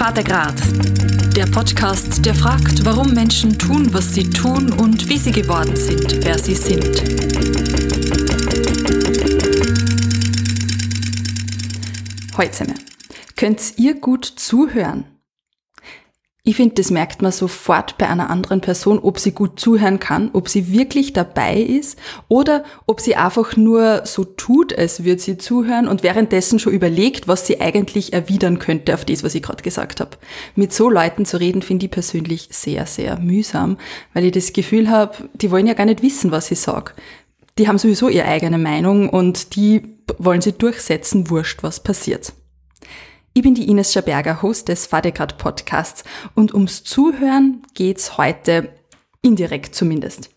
Vatergrad. Der Podcast, der fragt, warum Menschen tun, was sie tun und wie sie geworden sind, wer sie sind. Heute könnt ihr gut zuhören? Ich finde, das merkt man sofort bei einer anderen Person, ob sie gut zuhören kann, ob sie wirklich dabei ist oder ob sie einfach nur so tut, als würde sie zuhören und währenddessen schon überlegt, was sie eigentlich erwidern könnte auf das, was ich gerade gesagt habe. Mit so Leuten zu reden, finde ich persönlich sehr, sehr mühsam, weil ich das Gefühl habe, die wollen ja gar nicht wissen, was ich sage. Die haben sowieso ihre eigene Meinung und die wollen sie durchsetzen, wurscht, was passiert. Ich bin die Ines Schaberger, Host des Fadegrad Podcasts und ums Zuhören geht's heute indirekt zumindest.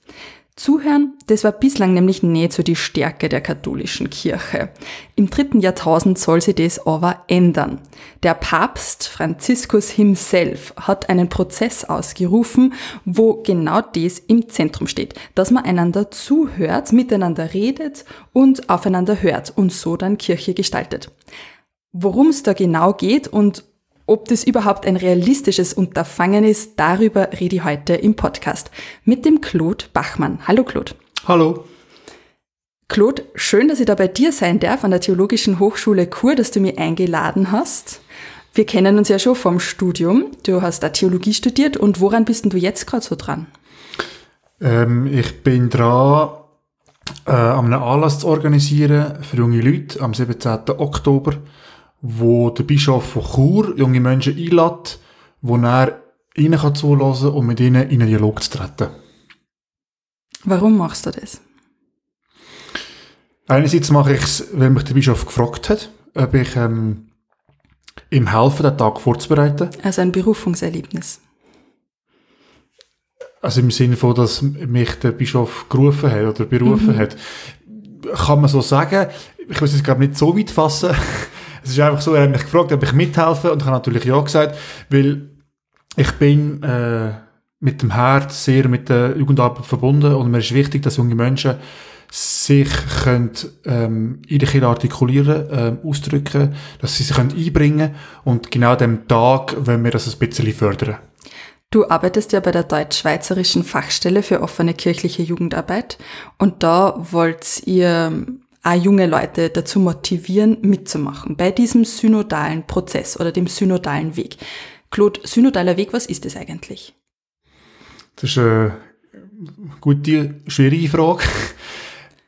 Zuhören, das war bislang nämlich nicht so die Stärke der katholischen Kirche. Im dritten Jahrtausend soll sie das aber ändern. Der Papst Franziskus himself hat einen Prozess ausgerufen, wo genau das im Zentrum steht, dass man einander zuhört, miteinander redet und aufeinander hört und so dann Kirche gestaltet. Worum es da genau geht und ob das überhaupt ein realistisches Unterfangen ist, darüber rede ich heute im Podcast mit dem Claude Bachmann. Hallo Claude. Hallo. Claude, schön, dass ich da bei dir sein darf an der Theologischen Hochschule Chur, dass du mich eingeladen hast. Wir kennen uns ja schon vom Studium. Du hast da Theologie studiert und woran bist denn du jetzt gerade so dran? Ähm, ich bin dran, äh, einen Anlass zu organisieren für junge Leute am 17. Oktober wo der Bischof von Chur junge Menschen einlädt, wo er ihnen kann zulassen und mit ihnen in einen Dialog zu treten. Warum machst du das? Einerseits mache ich es, weil mich der Bischof gefragt hat, ob ich ähm, ihm helfe, den Tag vorzubereiten. Also ein Berufungserlebnis. Also im Sinne von, dass mich der Bischof gerufen hat oder berufen mhm. hat. Kann man so sagen. Ich will es, glaube nicht so weit fassen. Es ist einfach so, er hat mich gefragt, ob ich mithelfe und ich habe natürlich ja gesagt, weil ich bin äh, mit dem Herz sehr mit der Jugendarbeit verbunden und mir ist wichtig, dass junge Menschen sich können, ähm, in der Kirche artikulieren, ähm, ausdrücken, dass sie sich können einbringen und genau dem Tag wenn wir das ein bisschen fördern. Du arbeitest ja bei der deutsch-schweizerischen Fachstelle für offene kirchliche Jugendarbeit und da wollt ihr auch junge Leute dazu motivieren, mitzumachen bei diesem synodalen Prozess oder dem synodalen Weg. Claude, synodaler Weg, was ist das eigentlich? Das ist eine gute, schwierige Frage.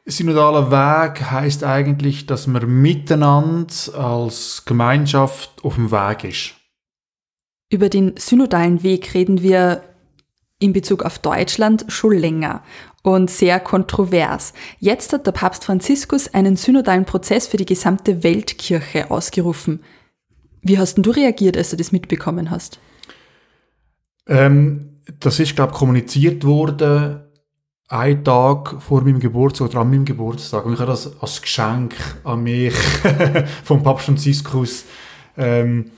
Synodaler Weg heißt eigentlich, dass man miteinander als Gemeinschaft auf dem Weg ist. Über den synodalen Weg reden wir in Bezug auf Deutschland schon länger und sehr kontrovers. Jetzt hat der Papst Franziskus einen synodalen Prozess für die gesamte Weltkirche ausgerufen. Wie hast denn du reagiert, als du das mitbekommen hast? Ähm, das ist, glaube ich, kommuniziert worden einen Tag vor meinem Geburtstag oder an meinem Geburtstag. Und ich habe das als Geschenk an mich vom Papst Franziskus ähm,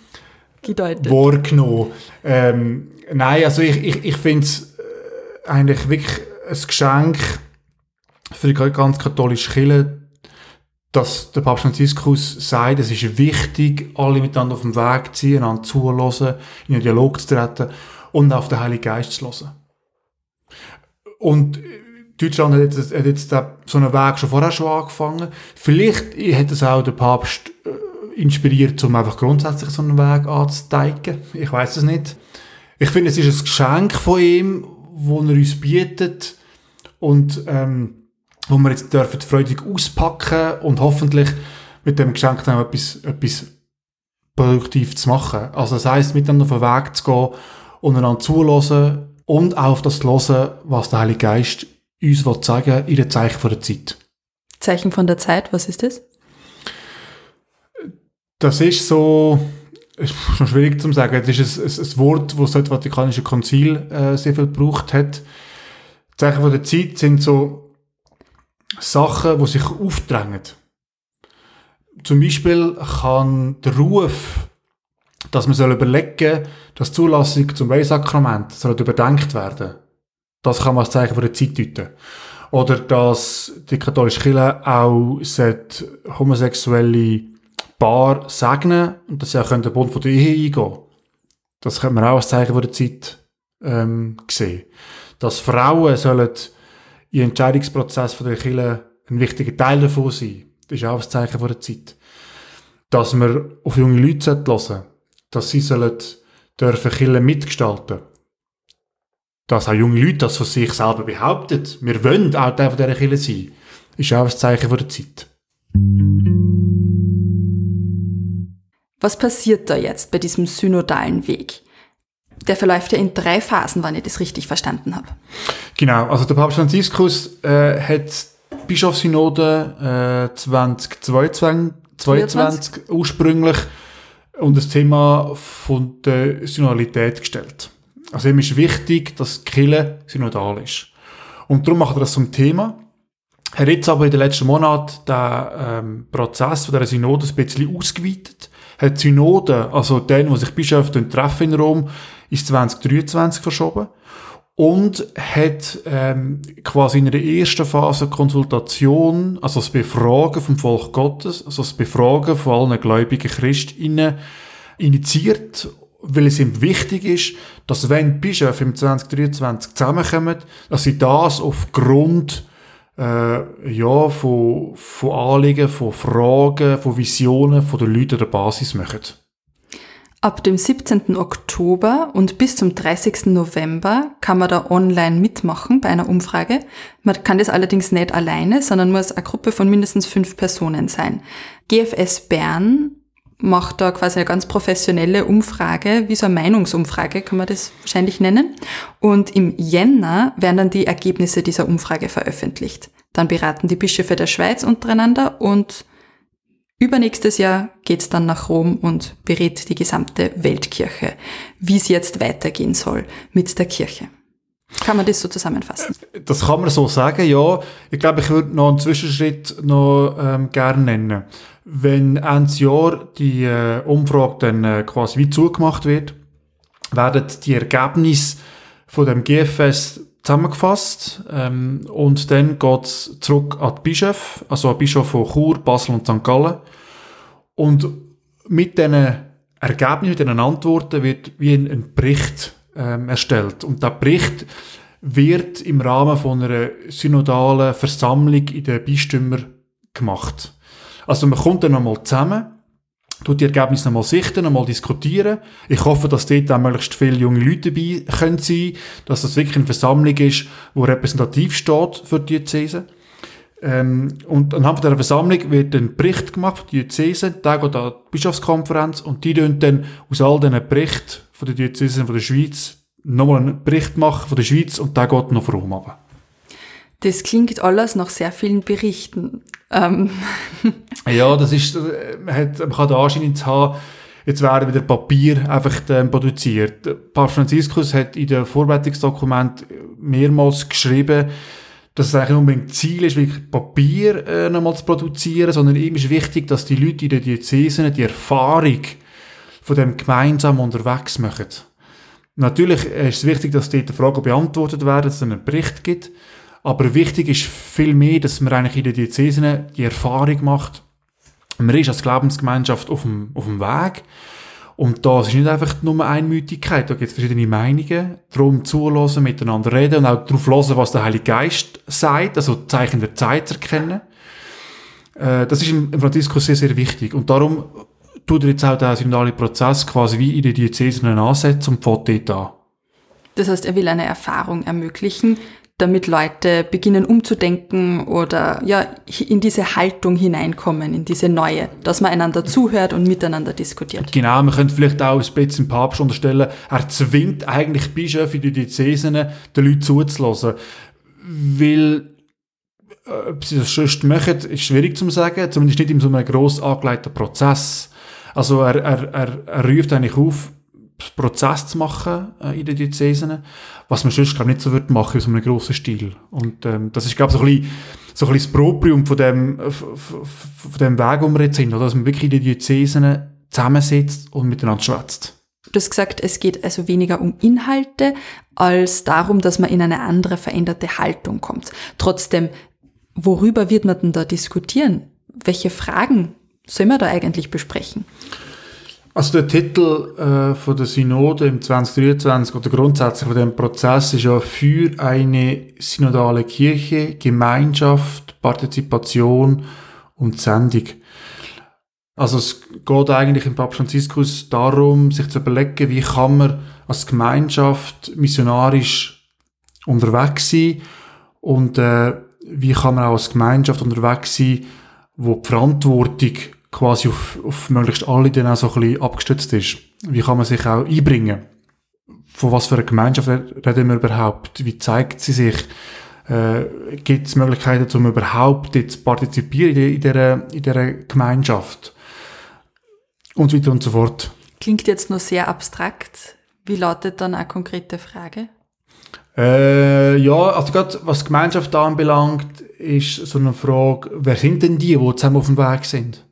Gedeutet. wahrgenommen. Ähm, nein, also ich, ich, ich finde es äh, eigentlich wirklich ein Geschenk für die ganz katholische Kirche, dass der Papst Franziskus sagt, es ist wichtig, alle miteinander auf dem Weg zu ziehen, einander zuhören, in einen Dialog zu treten und auf den Heiligen Geist zu hören. Und Deutschland hat jetzt, hat jetzt so einen Weg schon vorher schon angefangen. Vielleicht hat es auch der Papst äh, inspiriert, um einfach grundsätzlich so einen Weg anzuzeigen. Ich weiß es nicht. Ich finde, es ist ein Geschenk von ihm, wo er uns bietet und ähm, wo wir jetzt dürfen freudig auspacken und hoffentlich mit dem Geschenk dann etwas, etwas produktiv zu machen. Also das heisst, miteinander auf den Weg zu gehen und einander zulassen und auch auf das zu hören, was der Heilige Geist uns will sagen in den Zeichen von der Zeit. Zeichen von der Zeit, was ist das? Das ist so, ist schon schwierig zu sagen. Das ist ein, ein, ein Wort, das das Vatikanische Konzil äh, sehr viel gebraucht hat. Zeichen von der Zeit sind so Sachen, die sich aufdrängen. Zum Beispiel kann der Ruf, dass man soll überlegen dass die Zulassung zum Weihsakrament soll überdenkt werden. Das kann man als Zeichen von der Zeit deuten. Oder dass die katholische Kirche auch homosexuelle Paar segnen und dass sie auch den Bund von der Ehe eingehen Das können wir auch als Zeichen von der Zeit ähm, sehen. Dass Frauen sollen im Entscheidungsprozess von der Kirche ein wichtiger Teil davon sein. Das ist auch ein Zeichen der Zeit. Dass wir auf junge Leute hören sollten, dass sie sollen dürfen Kirche mitgestalten Dass auch junge Leute das von sich selber behaupten. Wir wollen auch Teil dieser Kirche sein. Ist auch ein Zeichen der Zeit. Was passiert da jetzt bei diesem synodalen Weg? Der verläuft ja in drei Phasen, wenn ich das richtig verstanden habe. Genau, also der Papst Franziskus äh, hat Bischofssynode äh, 2022 22 ursprünglich und das Thema von der Synodalität gestellt. Also ihm ist wichtig, dass Kirche synodal ist. Und darum macht er das zum Thema. Er hat jetzt aber in den letzten Monaten den ähm, Prozess von dieser Synode ein bisschen ausgeweitet. Er hat die Synode, also den, wo sich Bischöfe treffen in Rom, ist 2023 verschoben und hat ähm, quasi in der ersten Phase Konsultation, also das Befragen vom Volk Gottes, also das Befragen von allen gläubigen Christinnen initiiert, weil es ihm wichtig ist, dass wenn Bischöfe im 2023 zusammenkommen, dass sie das aufgrund äh, ja, von, von Anliegen, von Fragen, von Visionen von den Leuten der Basis machen. Ab dem 17. Oktober und bis zum 30. November kann man da online mitmachen bei einer Umfrage. Man kann das allerdings nicht alleine, sondern muss eine Gruppe von mindestens fünf Personen sein. GFS Bern macht da quasi eine ganz professionelle Umfrage, wie so eine Meinungsumfrage kann man das wahrscheinlich nennen. Und im Jänner werden dann die Ergebnisse dieser Umfrage veröffentlicht. Dann beraten die Bischöfe der Schweiz untereinander und Übernächstes Jahr geht's dann nach Rom und berät die gesamte Weltkirche, wie es jetzt weitergehen soll mit der Kirche. Kann man das so zusammenfassen? Das kann man so sagen, ja. Ich glaube, ich würde noch einen Zwischenschritt noch ähm, gerne nennen. Wenn Ende Jahr die äh, Umfrage dann äh, quasi wie zugemacht wird, werden die Ergebnisse von dem GFS zusammengefasst ähm, und dann geht's zurück an die Bischof, also an Bischof von Chur, Basel und St. Gallen und mit diesen Ergebnissen, mit diesen Antworten wird wie ein, ein Bericht ähm, erstellt und der Bericht wird im Rahmen von einer synodalen Versammlung in den Bistümern gemacht. Also man kommt dann nochmal zusammen tut die Ergebnisse nochmal sichten, nochmal diskutieren. Ich hoffe, dass dort auch möglichst viele junge Leute dabei können sein, dass das wirklich eine Versammlung ist, die repräsentativ steht für die Diözese. Ähm, und anhand dieser Versammlung wird ein Bericht gemacht für die Diözese, der geht an die Bischofskonferenz und die tun dann aus all diesen Berichten von der Diözese von der Schweiz nochmal einen Bericht machen von der Schweiz und der geht noch vor Rom runter. Das klingt alles nach sehr vielen Berichten. Ähm. Ja, das ist, äh, man, hat, man kann den Anschein haben, jetzt werden wieder Papier einfach ähm, produziert. Papst Franziskus hat in dem Vorbereitungsdokument mehrmals geschrieben, dass es eigentlich nicht unbedingt Ziel ist, wirklich Papier äh, nochmal zu produzieren, sondern ihm ist wichtig, dass die Leute in den Diözesen die Erfahrung von dem gemeinsam unterwegs machen. Natürlich ist es wichtig, dass dort Fragen beantwortet werden, dass es einen Bericht gibt, aber wichtig ist viel mehr, dass man eigentlich in den Diözesen die Erfahrung macht, man ist als Glaubensgemeinschaft auf dem, auf dem Weg. Und das ist nicht einfach nur Einmütigkeit, da gibt es verschiedene Meinungen, darum zulassen, miteinander reden und auch darauf hören, was der Heilige Geist sagt, also Zeichen der Zeit erkennen. Äh, das ist im Franziskus sehr, sehr wichtig. Und darum tut er jetzt auch den synodalen Prozess quasi wie in den Diözesen ansetzen und fährt dort an. Das heißt, er will eine Erfahrung ermöglichen, damit Leute beginnen umzudenken oder ja in diese Haltung hineinkommen, in diese neue, dass man einander zuhört und miteinander diskutiert. Genau, man könnte vielleicht auch ein bisschen Papst unterstellen, er zwingt eigentlich Bischöfe die Diözesen, den Leuten zuzulassen, weil äh, ob sie das sonst machen, ist schwierig zu sagen, zumindest nicht in so einem gross angelegten Prozess. Also er, er, er, er ruft eigentlich auf, Prozess zu machen äh, in den Diözesen, was man sonst glaube nicht so würde machen so einem grossen Stil. Und ähm, das ist glaube ich so ein bisschen, das Proprium von dem, von dem Weg, wo wir jetzt sind, oder? dass man wirklich in den Diözesen zusammensitzt und miteinander schwätzt. Du hast gesagt, es geht also weniger um Inhalte als darum, dass man in eine andere veränderte Haltung kommt. Trotzdem, worüber wird man denn da diskutieren? Welche Fragen soll man da eigentlich besprechen? Also der Titel äh, von der Synode im 2023 oder grundsätzlich von dem Prozess ist ja für eine synodale Kirche, Gemeinschaft, Partizipation und Sendung. Also es geht eigentlich im Papst Franziskus darum, sich zu überlegen, wie kann man als Gemeinschaft missionarisch unterwegs sein und äh, wie kann man auch als Gemeinschaft unterwegs sein, wo die Verantwortung quasi auf, auf möglichst alle dann auch so ein bisschen abgestützt ist. Wie kann man sich auch einbringen? Von was für einer Gemeinschaft reden wir überhaupt? Wie zeigt sie sich? Äh, Gibt es Möglichkeiten, um überhaupt zu partizipieren in dieser, in dieser Gemeinschaft? Und weiter und so fort. Klingt jetzt nur sehr abstrakt. Wie lautet dann eine konkrete Frage? Äh, ja, also gerade was Gemeinschaft anbelangt, ist so eine Frage, wer sind denn die, die zusammen auf dem Weg sind?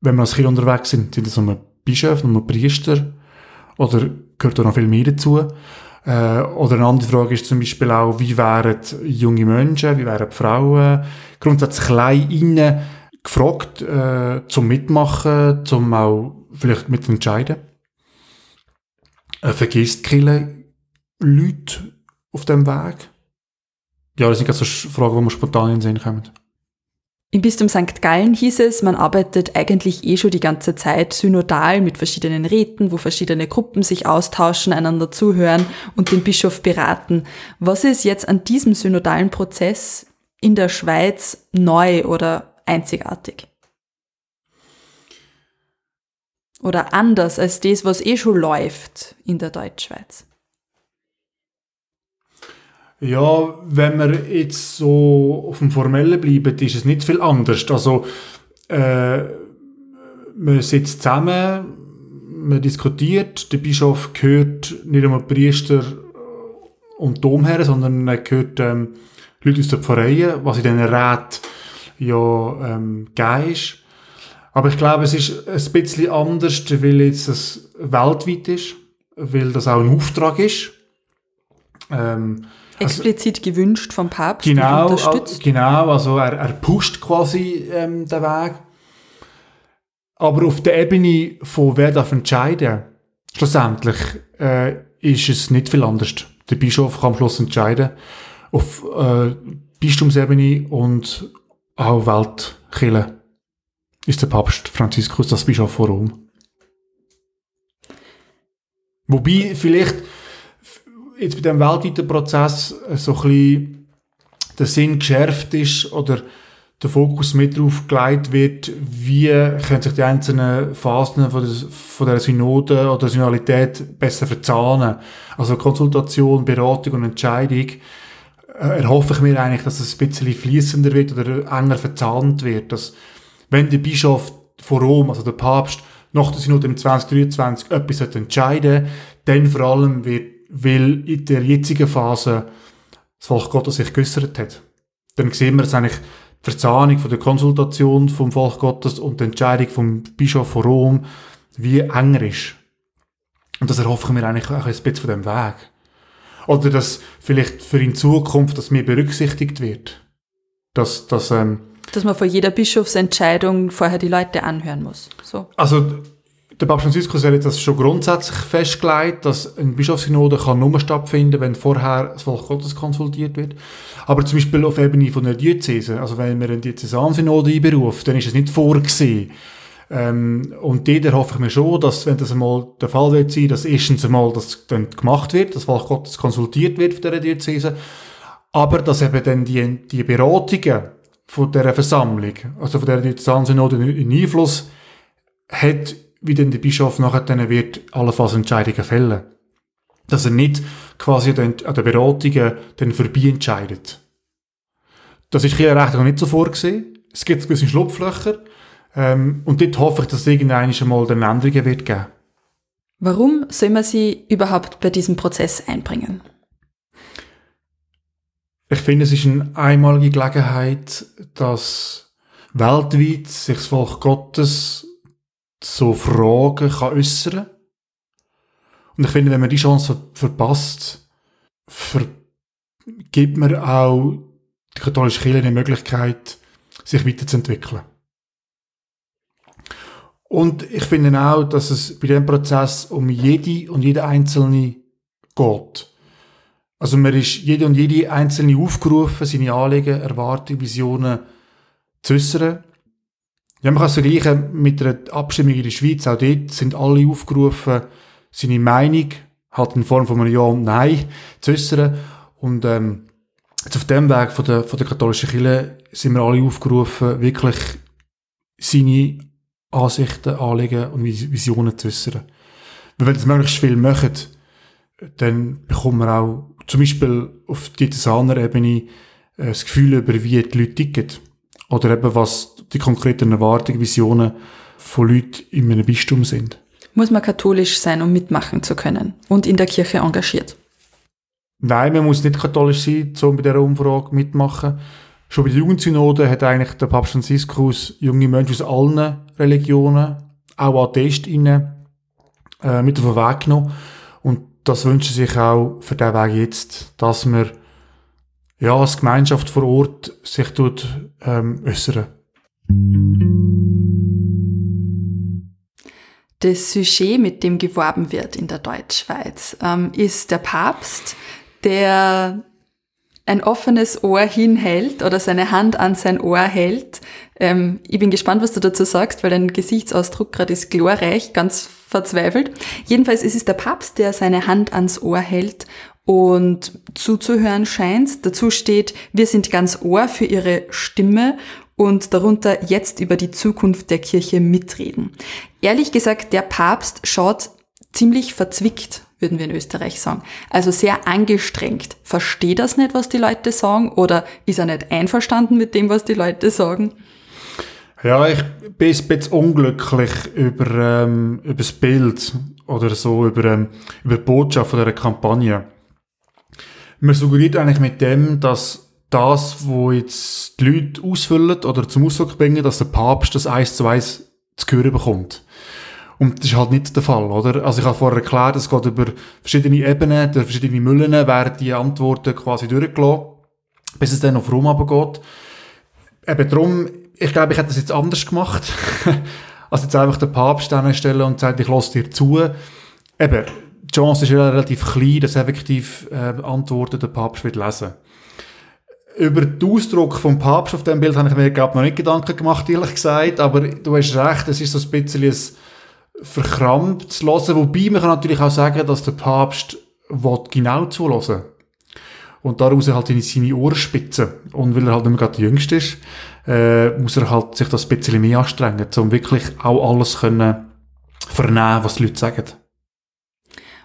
Wenn wir als Kind unterwegs sind, sind das nur Bischöfe, nur Priester oder gehört da noch viel mehr dazu? Äh, oder eine andere Frage ist zum Beispiel auch, wie wären junge Menschen, wie wären Frauen grundsätzlich klein gefragt, äh, zum Mitmachen, zum auch vielleicht mitentscheiden? Äh, vergisst Kille Leute auf dem Weg? Ja, das sind gerade so Fragen, die mir spontan in den Sinn kommen. Im Bistum St. Gallen hieß es, man arbeitet eigentlich eh schon die ganze Zeit synodal mit verschiedenen Räten, wo verschiedene Gruppen sich austauschen, einander zuhören und den Bischof beraten. Was ist jetzt an diesem synodalen Prozess in der Schweiz neu oder einzigartig? Oder anders als das, was eh schon läuft in der Deutschschweiz? Ja, wenn wir jetzt so auf dem Formellen bleiben, ist es nicht viel anders. Also, äh, man sitzt zusammen, man diskutiert, der Bischof gehört nicht einmal Priester und Domherren, sondern er gehört ähm, Leute aus der Pfarrei, was in diesen Räten ja ähm, gegeben ist. Aber ich glaube, es ist ein bisschen anders, weil jetzt es weltweit ist, weil das auch ein Auftrag ist. Ähm, Explizit also, gewünscht vom Papst genau, unterstützt. Genau, also er, er pusht quasi ähm, den Weg. Aber auf der Ebene von wer darf entscheiden, schlussendlich äh, ist es nicht viel anders. Der Bischof kann am Schluss entscheiden. Auf äh, Bistumsebene und auch Weltkirche ist der Papst Franziskus das Bischof von Rom. Wobei vielleicht jetzt bei dem weltweiten Prozess so ein bisschen der Sinn geschärft ist oder der Fokus mit darauf gelegt wird, wie können sich die einzelnen Phasen von der, Synode oder Synodalität besser verzahnen. Also Konsultation, Beratung und Entscheidung äh, erhoffe ich mir eigentlich, dass es ein bisschen fließender wird oder enger verzahnt wird. Dass, wenn der Bischof von Rom, also der Papst, nach der Synode im 2023 etwas entscheiden dann vor allem wird weil in der jetzigen Phase das Volk Gottes sich geäussert hat. Dann sehen wir es eigentlich die Verzahnung von der Konsultation vom Volk Gottes und die Entscheidung vom Bischof von Rom, wie enger ist. Und das erhoffe ich mir eigentlich auch ein bisschen von dem Weg. Oder dass vielleicht für in Zukunft das mehr berücksichtigt wird. Dass, dass, ähm, dass man vor jeder Bischofsentscheidung vorher die Leute anhören muss. So. Also der Papst Franziskus hat das schon grundsätzlich festgelegt, dass ein Bischofssynode kann nur stattfinden, wenn vorher das Volk Gottes konsultiert wird. Aber zum Beispiel auf Ebene von der Diözese, also wenn man eine Diözesansynode einberuft, dann ist es nicht vorgesehen. Ähm, und dort hoffe ich mir schon, dass, wenn das einmal der Fall wird sein, dass erstens einmal das dann gemacht wird, das Volk Gottes konsultiert wird von dieser Diözese, aber dass eben dann die, die Beratungen von dieser Versammlung, also von dieser Diözesansynode einen Einfluss hat wie denn der Bischof nachher dann wird allenfalls Entscheidungen fällen. Dass er nicht quasi an den Beratungen dann vorbei entscheidet. Das ist hier recht noch nicht so vorgesehen. Es gibt gewisse Schlupflöcher. Ähm, und dort hoffe ich, dass es irgendwann einmal dann Änderungen wird geben. Warum soll man sie überhaupt bei diesem Prozess einbringen? Ich finde, es ist eine einmalige Gelegenheit, dass weltweit sich das Volk Gottes so Fragen kann äußern Und ich finde, wenn man die Chance verpasst, gibt man auch die katholische Kirche eine Möglichkeit, sich weiterzuentwickeln. Und ich finde auch, dass es bei diesem Prozess um jede und jede Einzelne geht. Also man ist jede und jede Einzelne aufgerufen, seine Anliegen, Erwartungen, Visionen zu äußern. Ja, man kann es vergleichen mit einer Abstimmung in der Schweiz. Auch dort sind alle aufgerufen, seine Meinung, halt in Form von einem Ja und Nein, zu äußern. Und ähm, jetzt auf dem Weg von der, von der katholischen Kirche sind wir alle aufgerufen, wirklich seine Ansichten, Anliegen und Visionen zu äußern. Weil wenn das möglichst viel machen, dann bekommen wir auch zum Beispiel auf dieser Ebene äh, das Gefühl über, wie die Leute ticken. Oder eben, was die konkreten Erwartungen, Visionen von Leuten in einem Bistum sind. Muss man katholisch sein, um mitmachen zu können und in der Kirche engagiert? Nein, man muss nicht katholisch sein, um bei dieser Umfrage mitmachen. Schon bei der Jugendsynode hat eigentlich der Papst Franziskus junge Menschen aus allen Religionen, auch AtheistInnen, äh, mit auf den Weg genommen. Und das wünschen sich auch für den Weg jetzt, dass man ja, als Gemeinschaft vor Ort sich tut, ähm, äußern. Das Sujet, mit dem geworben wird in der Deutschschweiz, ähm, ist der Papst, der ein offenes Ohr hinhält oder seine Hand an sein Ohr hält. Ähm, ich bin gespannt, was du dazu sagst, weil dein Gesichtsausdruck gerade ist glorreich, ganz verzweifelt. Jedenfalls ist es der Papst, der seine Hand ans Ohr hält und zuzuhören scheint. Dazu steht, wir sind ganz Ohr für ihre Stimme und darunter jetzt über die Zukunft der Kirche mitreden. Ehrlich gesagt, der Papst schaut ziemlich verzwickt würden wir in Österreich sagen. Also sehr angestrengt. Versteht das nicht, was die Leute sagen? Oder ist er nicht einverstanden mit dem, was die Leute sagen? Ja, ich bin ein bisschen unglücklich über, ähm, über das Bild oder so, über, ähm, über die Botschaft dieser Kampagne. Man suggeriert eigentlich mit dem, dass das, wo jetzt die Leute ausfüllen oder zum Ausdruck bringen, dass der Papst das eins zu eins zu hören bekommt. Und das ist halt nicht der Fall, oder? Also ich habe vorher erklärt, es geht über verschiedene Ebenen, durch verschiedene Müllen werden die Antworten quasi durchgelassen, bis es dann auf Rom geht. Eben darum, ich glaube, ich hätte das jetzt anders gemacht, als jetzt einfach den Papst stellen und sagen, ich lasse dir zu. Eben, die Chance ist ja relativ klein, dass effektiv äh, Antworten der Papst wird lesen über den Ausdruck vom Papst auf dem Bild habe ich mir, glaube noch nicht Gedanken gemacht, ehrlich gesagt, aber du hast recht, es ist so ein bisschen ein verkrampft zu hören. Wobei man kann natürlich auch sagen, dass der Papst genau zuhören und daraus halt in seine Ohren spitzen. Und weil er halt nicht mehr gerade der Jüngste ist, äh, muss er halt sich das ein bisschen mehr anstrengen, um wirklich auch alles können vernehmen, was die Leute sagen.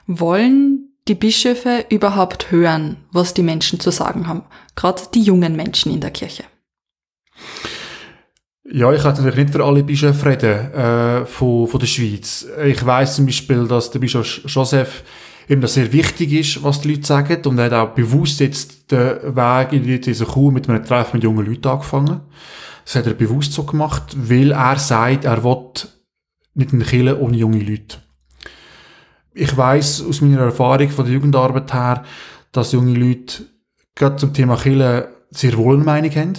Wollen die Bischöfe überhaupt hören, was die Menschen zu sagen haben? Gerade die jungen Menschen in der Kirche. Ja, ich kann natürlich nicht für alle Bischöfe reden äh, von, von der Schweiz. Ich weiß zum Beispiel, dass der Bischof Joseph ihm das sehr wichtig ist, was die Leute sagen und er hat auch bewusst jetzt den Weg in diese Kuh mit einem Treffen mit jungen Leuten angefangen. Das hat er bewusst so gemacht, weil er sagt, er will nicht in der Kirche ohne junge Leute. Ich weiß aus meiner Erfahrung von der Jugendarbeit her, dass junge Leute gerade zum Thema Kirche sehr wohl eine Meinung haben.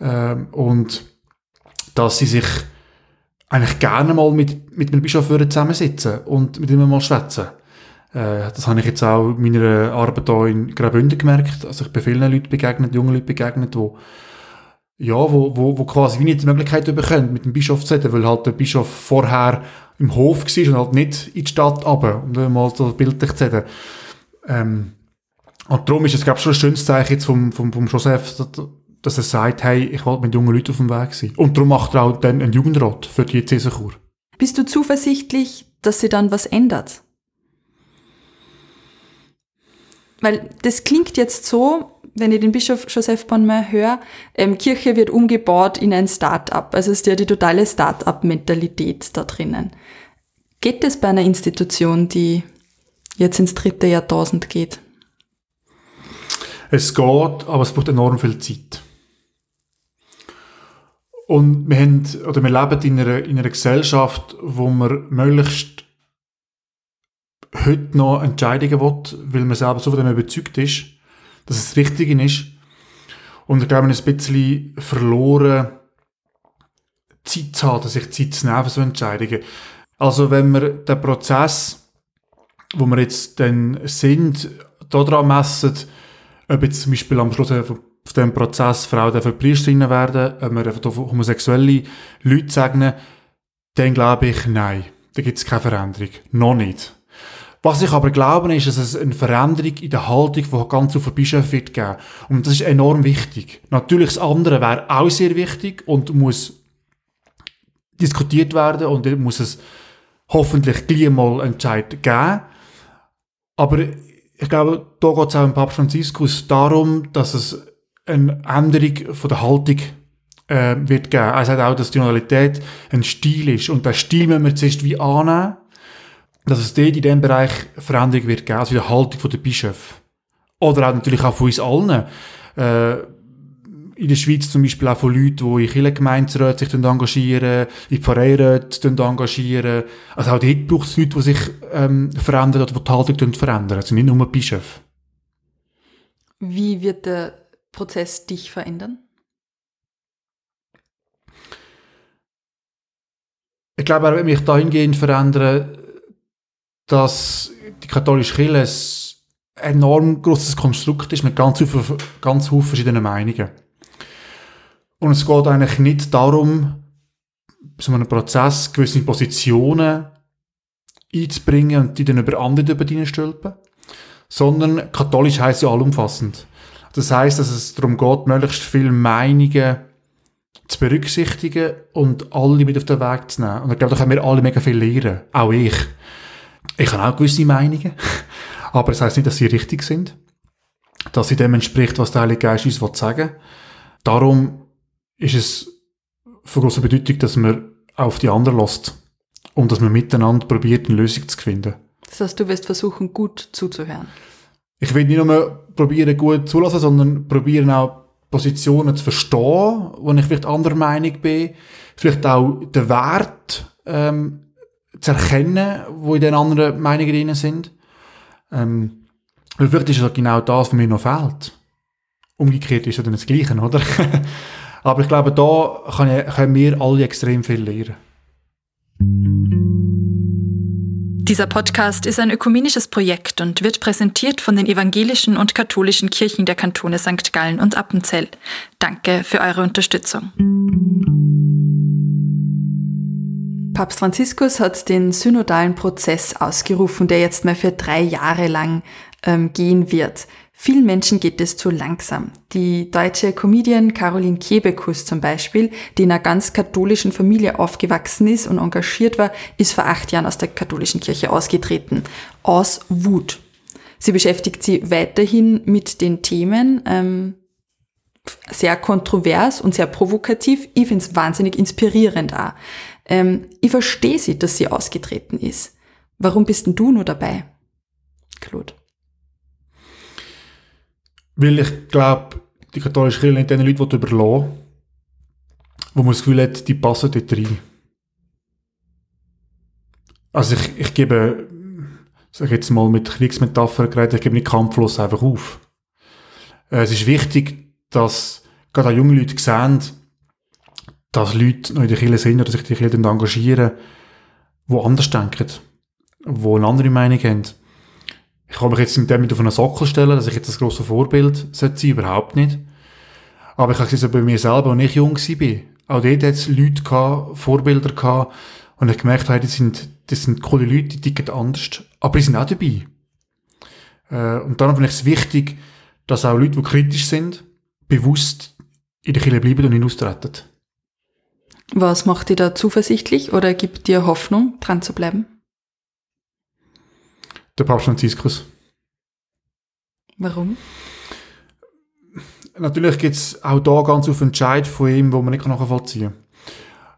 Ähm, und dass sie sich eigentlich gerne mal mit, mit einem Bischof zusammensitzen und mit ihm mal schwätzen. Äh, das habe ich jetzt auch in meiner Arbeit hier in Graubünden gemerkt. Also ich bin vielen Leuten begegnet, jungen Leuten begegnet, wo ja, wo, wo, wo quasi wie nicht die Möglichkeit bekommen, mit dem Bischof zu reden, weil halt der Bischof vorher im Hof war und halt nicht in die Stadt runter, um mal so bildlich zu reden. Ähm, und darum ist es, glaube ich, schon ein schönes Zeichen jetzt vom, vom, vom Joseph, dass er sagt, hey, ich will mit jungen Leuten auf dem Weg sein. Und darum macht er auch dann einen Jugendrat für die Cäsarkur. Bist du zuversichtlich, dass sie dann was ändert? Weil das klingt jetzt so, wenn ich den Bischof Joseph Bonmer höre, ähm, Kirche wird umgebaut in ein Start-up. Also ist ja die totale Start-up-Mentalität da drinnen. Geht das bei einer Institution, die jetzt ins dritte Jahrtausend geht? Es geht, aber es braucht enorm viel Zeit. Und wir haben, oder wir leben in einer, in einer Gesellschaft, wo man möglichst heute noch Entscheidungen will, weil man selber so von dem überzeugt ist, dass es das Richtige ist. Und ich glaube, ist ein bisschen verloren, Zeit zu haben, sich Zeit zu nehmen für so Entscheidungen. Also wenn wir den Prozess, wo wir jetzt dann sind, daran messen, ob jetzt zum Beispiel am Schluss auf dem Prozess Frauen dürfen Priesterinnen werden, ob wir einfach homosexuelle Leute segnen, dann glaube ich, nein, da gibt es keine Veränderung. Noch nicht. Was ich aber glaube, ist, dass es eine Veränderung in der Haltung von ganz auf Bischöfen wird geben. Und das ist enorm wichtig. Natürlich das andere wäre auch sehr wichtig und muss diskutiert werden und muss es hoffentlich gleich mal Entscheid geben. Aber ich glaube, da geht es auch im Papst Franziskus darum, dass es eine Änderung von der Haltung äh, wird geben. Er sagt auch, dass die Tonalität ein Stil ist und der Stil müssen wir zuerst wie annehmen dass es dort in diesem Bereich Veränderung wird geben, also in der Haltung der Bischöfe. Oder auch natürlich auch von uns allen. Äh, in der Schweiz zum Beispiel auch von Leuten, die in Kirchengemeinderäten sich engagieren, in Pfarreiräten engagieren. Also auch dort braucht es Leute, die sich ähm, verändern oder die die Haltung verändern. Also nicht nur Bischöfe. Wie wird der Prozess dich verändern? Ich glaube, er wird mich dahingehend verändern, dass die katholische Kirche ein enorm großes Konstrukt ist mit ganz, ganz vielen verschiedenen Meinungen. Und es geht eigentlich nicht darum, so einem Prozess gewisse Positionen einzubringen und die dann über andere über stülpen, sondern katholisch heißt ja allumfassend. Das heißt, dass es darum geht, möglichst viele Meinungen zu berücksichtigen und alle mit auf den Weg zu nehmen. Und ich glaube, da können wir alle mega viel lernen. Auch ich. Ich habe auch gewisse Meinungen, aber es das heißt nicht, dass sie richtig sind, dass sie dem entspricht, was der Heilige Geist uns sagen will. Darum ist es von großer Bedeutung, dass man auf die anderen lässt und dass man miteinander probiert, eine Lösung zu finden. Das heißt, du wirst versuchen, gut zuzuhören. Ich will nicht nur probieren, gut zulassen, sondern probieren auch Positionen zu verstehen, wo ich vielleicht anderer Meinung bin, vielleicht auch den Wert ähm, zu erkennen, wo in den anderen Meinungen drin sind. Ähm, weil vielleicht ist es genau das, was mir noch fehlt. Umgekehrt ist es dann das Gleiche, oder? Aber ich glaube, da können wir alle extrem viel lernen. Dieser Podcast ist ein ökumenisches Projekt und wird präsentiert von den evangelischen und katholischen Kirchen der Kantone St. Gallen und Appenzell. Danke für eure Unterstützung. Papst Franziskus hat den synodalen Prozess ausgerufen, der jetzt mal für drei Jahre lang ähm, gehen wird. Vielen Menschen geht es zu langsam. Die deutsche Comedian Caroline Kebekus zum Beispiel, die in einer ganz katholischen Familie aufgewachsen ist und engagiert war, ist vor acht Jahren aus der katholischen Kirche ausgetreten. Aus Wut. Sie beschäftigt sich weiterhin mit den Themen, ähm, sehr kontrovers und sehr provokativ. Ich finde es wahnsinnig inspirierend auch. Ähm, ich verstehe sie, dass sie ausgetreten ist. Warum bist denn du nur dabei, Claude? Weil ich glaube, die katholische Kirche nicht den Leuten überlassen wo man das Gefühl hat, die passen dort rein. Also ich, ich gebe, sag jetzt mal mit Kriegsmetaphern geredet, ich gebe nicht kampflos einfach auf. Äh, es ist wichtig, dass gerade junge Leute sehen, dass Leute noch in der Kirche sind oder sich die Kirche engagieren, die anders denken, die eine andere Meinung haben. Ich kann mich jetzt mit dem mit auf einen Sockel stellen, dass ich jetzt das grosse Vorbild sein überhaupt nicht. Aber ich habe es bei mir selber, als ich jung war. Auch dort hat es Leute gehabt, Vorbilder gehabt, und ich gemerkt habe, das sind, das sind coole Leute, die ticken anders, aber die sind auch dabei. Äh, und darum finde ich es wichtig, dass auch Leute, die kritisch sind, bewusst in der Kirche bleiben und hinaustreten. Was macht dir da zuversichtlich oder gibt dir Hoffnung, dran zu bleiben? Der Papst Franziskus. Warum? Natürlich gibt es auch da ganz auf Entscheid von ihm, wo man nicht nachvollziehen kann.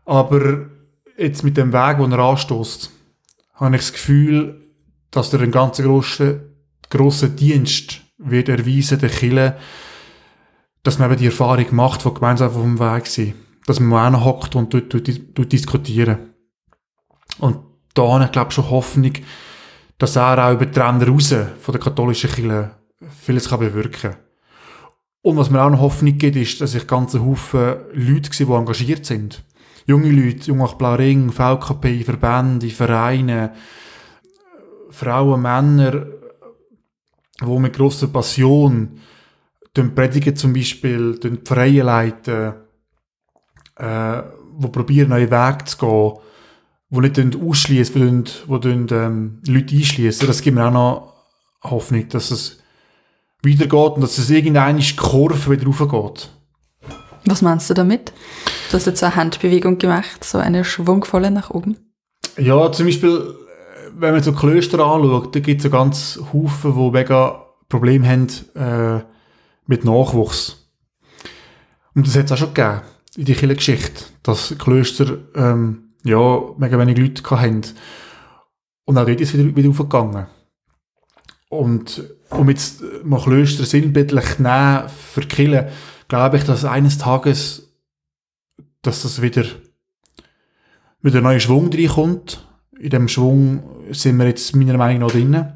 Aber jetzt mit dem Weg, den er anstößt, habe ich das Gefühl, dass er einen ganz grossen, grossen Dienst wird erweisen der Kille, dass man eben die Erfahrung macht, von gemeinsam auf dem Weg sind dass man hockt und dort, dort, dort diskutieren. Und da habe ich, glaube schon Hoffnung, dass er auch über die Ränder raus von der katholischen Kirche vieles kann bewirken kann. Und was mir auch noch Hoffnung gibt, ist, dass ich ganze Haufen Leute sehe, die engagiert sind. junge Leute, Junge Ring, VKP, Verbände, Vereine, Frauen, Männer, die mit grosser Passion predigen zum Beispiel, Vereine leiten, äh, die probieren, neue Wege zu gehen, die nicht ausschließen, die, die ähm, Leute einschließen. Das gibt mir auch noch Hoffnung, dass es weitergeht und dass es irgendeine Kurve wieder raufgeht. Was meinst du damit? Du hast jetzt eine Handbewegung gemacht, so eine schwungvolle nach oben. Ja, zum Beispiel, wenn man so Klöster anschaut, da gibt es so ganz Haufen, die mega Probleme haben äh, mit Nachwuchs. Und das hat es auch schon gegeben in der Kirchengeschichte, dass Klöster ähm, ja, mega wenig Leute hatten. Und auch dort ist wieder, wieder aufgegangen. Und um jetzt mal Klöster sinnbildlich nehmen für die Kirche, glaube ich, dass eines Tages, dass das wieder, wieder ein neuer Schwung reinkommt. In dem Schwung sind wir jetzt meiner Meinung nach drinnen.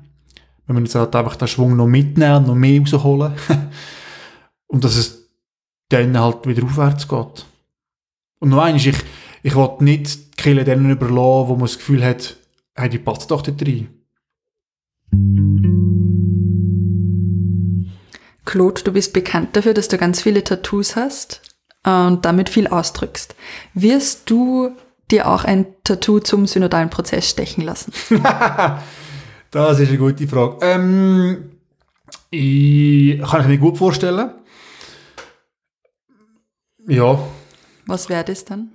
Wenn wir jetzt halt einfach den Schwung noch mitnehmen noch mehr rausholen. und dass es dann halt wieder aufwärts geht. Und noch eines, ich, ich will nicht die Kirche denen überlassen, wo man das Gefühl hat, hey, die passt doch da rein. Claude, du bist bekannt dafür, dass du ganz viele Tattoos hast und damit viel ausdrückst. Wirst du dir auch ein Tattoo zum synodalen Prozess stechen lassen? das ist eine gute Frage. Ähm, ich kann ich mir gut vorstellen. Ja. Was wäre das dann?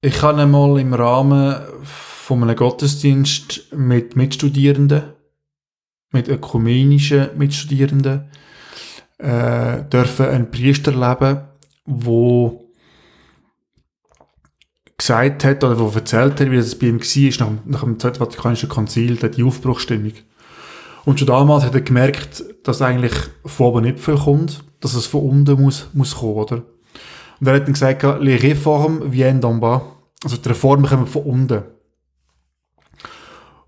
Ich habe einmal im Rahmen von einem Gottesdienst mit Mitstudierenden mit ökumenischen Mitstudierenden äh, dürfen einen Priester leben, wo gesagt hat oder wo erzählt hat, wie das bei ihm war, nach, dem Zweiten Vatikanischen Konzil, die Aufbruchstimmung. Und schon damals hat er gemerkt, dass eigentlich von oben nicht viel kommt, dass es von unten muss, muss kommen, oder? Und er hat dann gesagt, les réformes viennent d'en bas. Also die Reformen kommen von unten.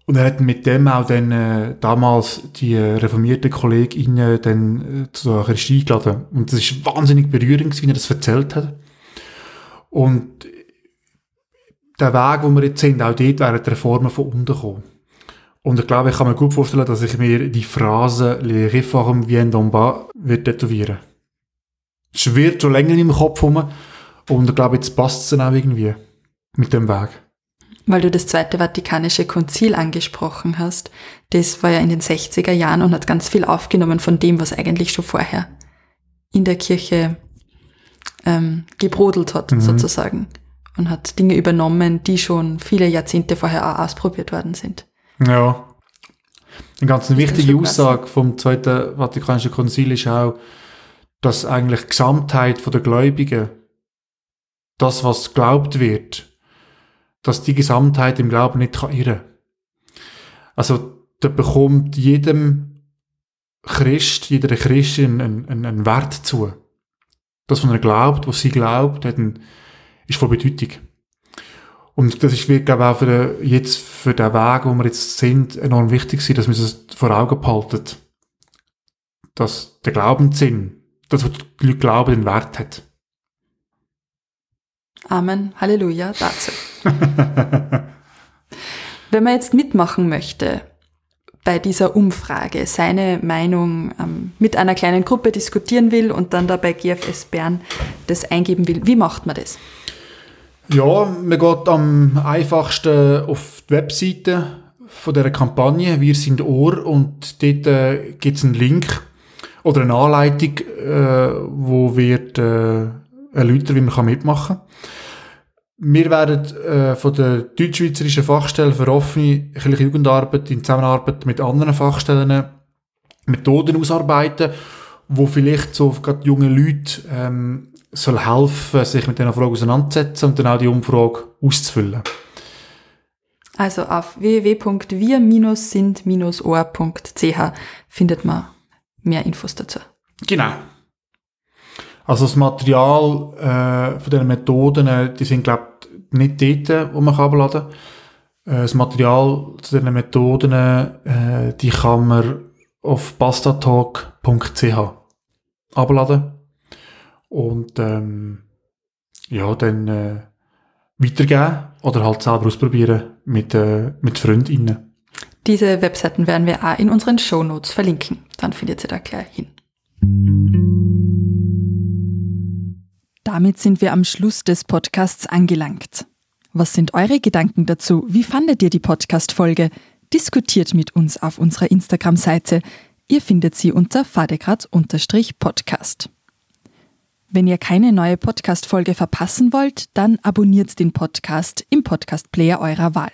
Und er hat mit dem auch dann äh, damals die äh, reformierte Kollegin äh, dann äh, zu Christi eingeladen. Und das ist wahnsinnig berührend, wie er das erzählt hat. Und der Weg, wo wir jetzt sind, auch dort wären die Reformen von unten gekommen. Und ich glaube, ich kann mir gut vorstellen, dass ich mir die Phrase «Les réformes viennent d'en bas» wird tätowieren. Es schwirrt schon länger im Kopf rum. Und ich glaube, jetzt passt es dann auch irgendwie mit dem Weg. Weil du das Zweite Vatikanische Konzil angesprochen hast. Das war ja in den 60er Jahren und hat ganz viel aufgenommen von dem, was eigentlich schon vorher in der Kirche ähm, gebrodelt hat, mhm. sozusagen. Und hat Dinge übernommen, die schon viele Jahrzehnte vorher auch ausprobiert worden sind. Ja. Eine ganz wichtige Aussage vom Zweiten Vatikanischen Konzil ist auch, dass eigentlich die Gesamtheit der Gläubigen, das, was geglaubt wird, dass die Gesamtheit im Glauben nicht kann irren Also, da bekommt jedem Christ, jeder Christin einen, einen, einen Wert zu. Das, was er glaubt, was sie glaubt, hat einen, ist von Bedeutung. Und das ist, wirklich, auch für den, jetzt für den Weg, wo wir jetzt sind, enorm wichtig sein, dass wir das vor Augen behalten. Dass der Glaubenssinn, das, was die Leute glauben, einen Wert hat. Amen. Halleluja dazu. Wenn man jetzt mitmachen möchte bei dieser Umfrage, seine Meinung ähm, mit einer kleinen Gruppe diskutieren will und dann da bei GFS Bern das eingeben will, wie macht man das? Ja, man geht am einfachsten auf die Webseite von der Kampagne Wir sind Ohr und dort äh, gibt es einen Link oder eine Anleitung, äh, wo wird äh, erläutert, wie man mitmachen kann. Wir werden äh, von der deutsch-schweizerischen Fachstelle für offene Jugendarbeit in Zusammenarbeit mit anderen Fachstellen Methoden ausarbeiten, wo vielleicht so gerade junge Leute ähm, soll helfen, sich mit dieser Frage auseinanderzusetzen und dann auch die Umfrage auszufüllen. Also auf www.wir-sind-ohr.ch findet man mehr Infos dazu. Genau. Also das Material äh, von diesen Methoden, äh, die sind, glaube ich, nicht dort, wo man abladen kann. Äh, das Material zu diesen Methoden, äh, die kann man auf pastatalk.ch abladen. Und ähm, ja, dann äh, weitergeben oder halt selber ausprobieren mit, äh, mit Freundinnen. Diese Webseiten werden wir auch in unseren Show Notes verlinken. Dann findet ihr da gleich hin. Damit sind wir am Schluss des Podcasts angelangt. Was sind eure Gedanken dazu? Wie fandet ihr die Podcast-Folge? Diskutiert mit uns auf unserer Instagram-Seite. Ihr findet sie unter fadegrad-podcast. Wenn ihr keine neue Podcast-Folge verpassen wollt, dann abonniert den Podcast im Podcast-Player eurer Wahl.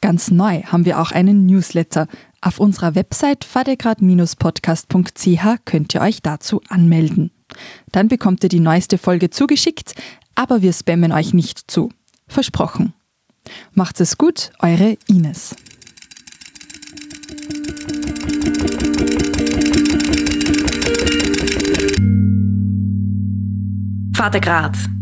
Ganz neu haben wir auch einen Newsletter. Auf unserer Website fadegrad-podcast.ch könnt ihr euch dazu anmelden. Dann bekommt ihr die neueste Folge zugeschickt, aber wir spammen euch nicht zu. Versprochen. Macht's es gut, eure Ines. Vatergraad.